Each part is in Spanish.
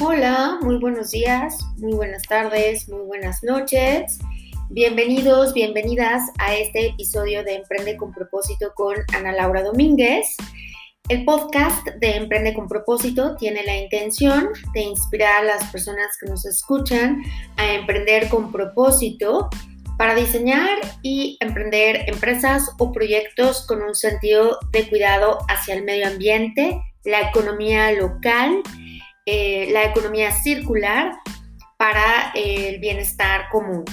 Hola, muy buenos días, muy buenas tardes, muy buenas noches. Bienvenidos, bienvenidas a este episodio de Emprende con propósito con Ana Laura Domínguez. El podcast de Emprende con propósito tiene la intención de inspirar a las personas que nos escuchan a emprender con propósito para diseñar y emprender empresas o proyectos con un sentido de cuidado hacia el medio ambiente, la economía local, eh, la economía circular para el bienestar común.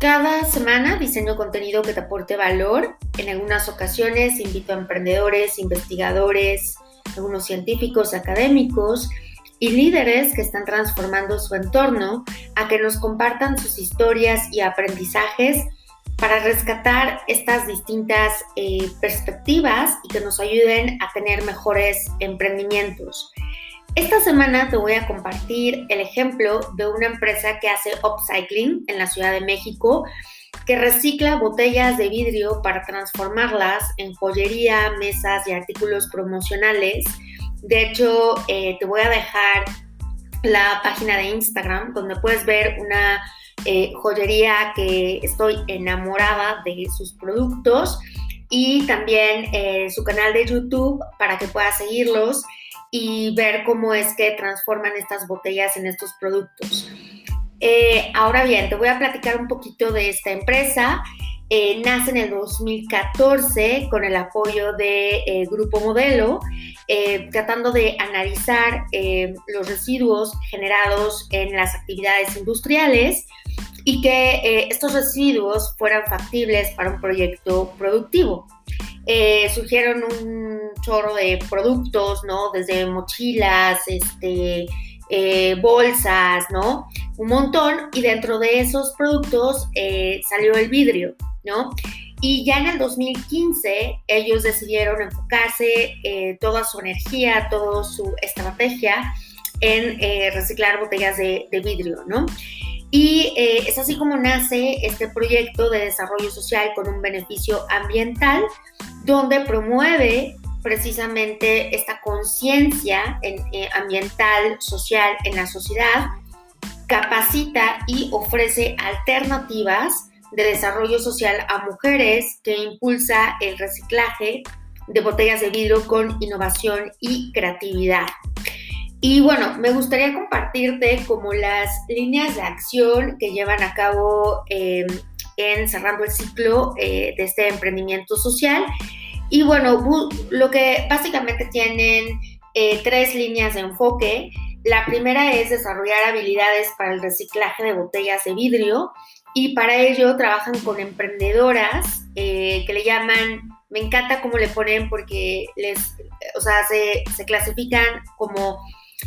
Cada semana diseño contenido que te aporte valor. En algunas ocasiones invito a emprendedores, investigadores, algunos científicos, académicos y líderes que están transformando su entorno a que nos compartan sus historias y aprendizajes para rescatar estas distintas eh, perspectivas y que nos ayuden a tener mejores emprendimientos. Esta semana te voy a compartir el ejemplo de una empresa que hace upcycling en la Ciudad de México, que recicla botellas de vidrio para transformarlas en joyería, mesas y artículos promocionales. De hecho, eh, te voy a dejar la página de Instagram donde puedes ver una eh, joyería que estoy enamorada de sus productos y también eh, su canal de YouTube para que puedas seguirlos y ver cómo es que transforman estas botellas en estos productos. Eh, ahora bien, te voy a platicar un poquito de esta empresa. Eh, nace en el 2014 con el apoyo de Grupo Modelo, tratando de analizar los residuos generados en las actividades industriales y que estos residuos fueran factibles para un proyecto productivo. surgieron un chorro de productos, ¿no? Desde mochilas, este, eh, bolsas, ¿no? Un montón. Y dentro de esos productos eh, salió el vidrio, ¿no? Y ya en el 2015 ellos decidieron enfocarse eh, toda su energía, toda su estrategia en reciclar botellas de, de vidrio, ¿no? Y es así como nace este proyecto de desarrollo social con un beneficio ambiental, donde promueve precisamente esta conciencia eh, ambiental, social en la sociedad, capacita y ofrece alternativas de desarrollo social a mujeres que impulsa el reciclaje de botellas de vidrio con innovación y creatividad. Y bueno, me gustaría compartirte como las líneas de acción que llevan a cabo em, en cerrando el ciclo eh, de este emprendimiento social y bueno, lo que básicamente tienen eh, tres líneas de enfoque. La primera es desarrollar habilidades para el reciclaje de botellas de vidrio y para ello trabajan con emprendedoras eh, que le llaman, me encanta cómo le ponen porque les, o sea, se, se clasifican como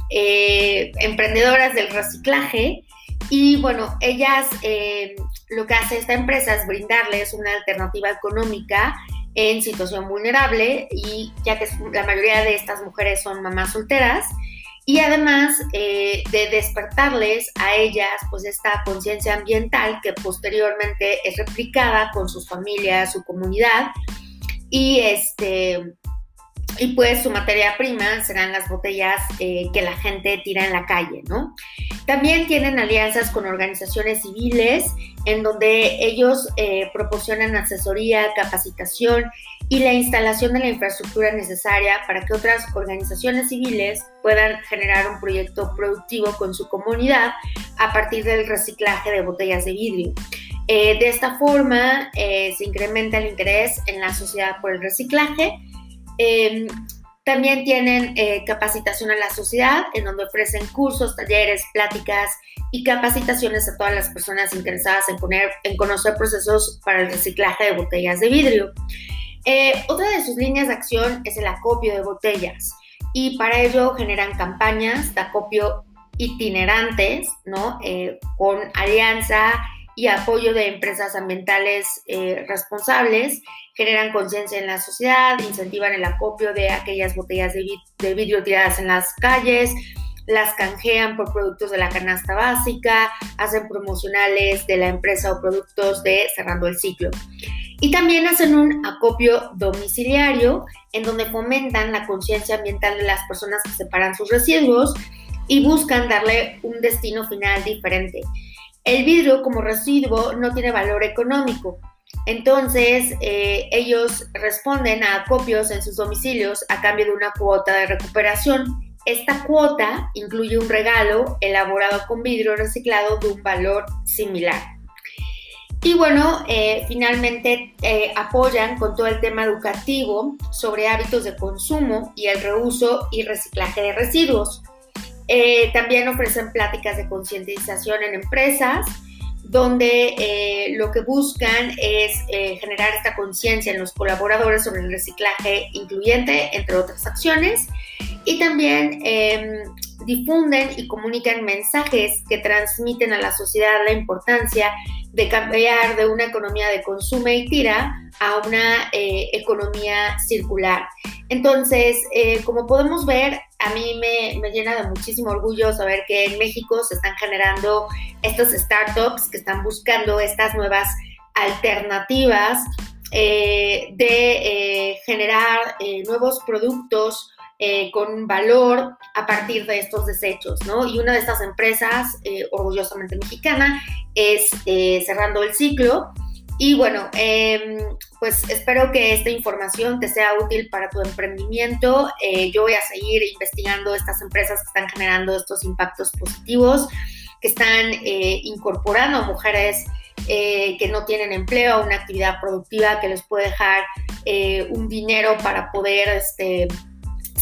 eh, emprendedoras del reciclaje. Y bueno, ellas lo que hace esta empresa es brindarles una alternativa económica en situación vulnerable y ya que la mayoría de estas mujeres son mamás solteras. Y además eh, de despertarles a ellas pues esta conciencia ambiental que posteriormente es replicada con sus familias, su comunidad. Y este y pues su materia prima serán las botellas eh, que la gente tira en la calle, ¿no? También tienen alianzas con organizaciones civiles en donde ellos eh, proporcionan asesoría, capacitación y la instalación de la infraestructura necesaria para que otras organizaciones civiles puedan generar un proyecto productivo con su comunidad a partir del reciclaje de botellas de vidrio. Eh, de esta forma se incrementa el interés en la sociedad por el reciclaje Em, también tienen eh, capacitación a la sociedad, en donde ofrecen cursos, talleres, pláticas y capacitaciones a todas las personas interesadas en, poner, en conocer procesos para el reciclaje de botellas de vidrio. Eh, otra de sus líneas de acción es el acopio de botellas y para ello generan campañas de acopio itinerantes, ¿no? Eh, con alianza y apoyo de empresas ambientales responsables generan conciencia en la sociedad, incentivan el acopio de aquellas botellas de, vidrio tiradas en las calles, las canjean por productos de la canasta básica, hacen promocionales de la empresa o productos de cerrando el ciclo. Y también hacen un acopio domiciliario en donde fomentan la conciencia ambiental de las personas que separan sus residuos y buscan darle un destino final diferente. El vidrio como residuo no tiene valor económico, entonces eh, ellos responden a acopios en sus domicilios a cambio de una cuota de recuperación. Esta cuota incluye un regalo elaborado con vidrio reciclado de un valor similar. Y bueno, eh, finalmente eh, apoyan con todo el tema educativo sobre hábitos de consumo y el reuso y reciclaje de residuos. También ofrecen pláticas de concientización en empresas donde eh, lo que buscan es eh, generar esta conciencia en los colaboradores sobre el reciclaje incluyente, entre otras acciones, y también em, difunden y comunican mensajes que transmiten a la sociedad la importancia de cambiar de una economía de consumo y tira a una eh, economía circular. Entonces, como podemos ver, a mí me, me, llena de muchísimo orgullo saber que en México se están generando estos startups que están buscando estas nuevas alternativas eh, de eh, generar eh, nuevos productos con valor a partir de estos desechos, ¿no? Y una de estas empresas, orgullosamente mexicana, es Cerrando el Ciclo, y bueno, em, pues espero que esta información te sea útil para tu emprendimiento. Eh, yo voy a seguir investigando estas empresas que están generando estos impactos positivos, que están eh, incorporando a mujeres eh, que no tienen empleo a una actividad productiva que les puede dejar un dinero para poder este,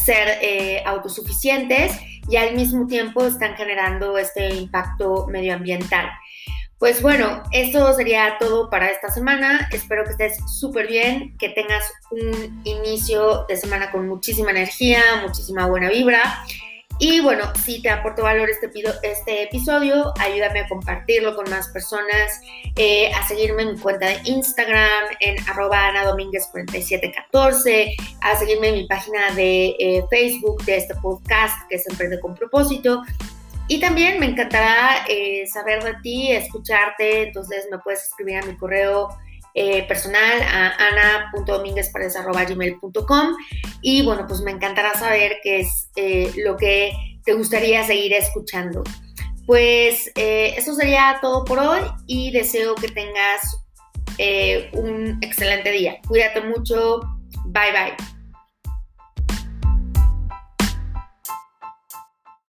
ser autosuficientes y al mismo tiempo están generando este impacto medioambiental. Pues bueno, eso sería todo para esta semana. Espero que estés súper bien, que tengas un inicio de semana con muchísima energía, muchísima buena vibra. Y bueno, si te aportó valor este, este episodio, ayúdame a compartirlo con más personas, eh, a seguirme en mi cuenta de Instagram en arroba 4714, a seguirme en mi página de eh, Facebook de este podcast que es Emprende con propósito. Y también me encantará eh, saber de ti, escucharte, entonces me puedes escribir a mi correo eh, personal a ana.dominguezparedes.com y bueno, pues me encantará saber qué es eh, lo que te gustaría seguir escuchando. Pues eso sería todo por hoy y deseo que tengas un excelente día. Cuídate mucho. Bye bye.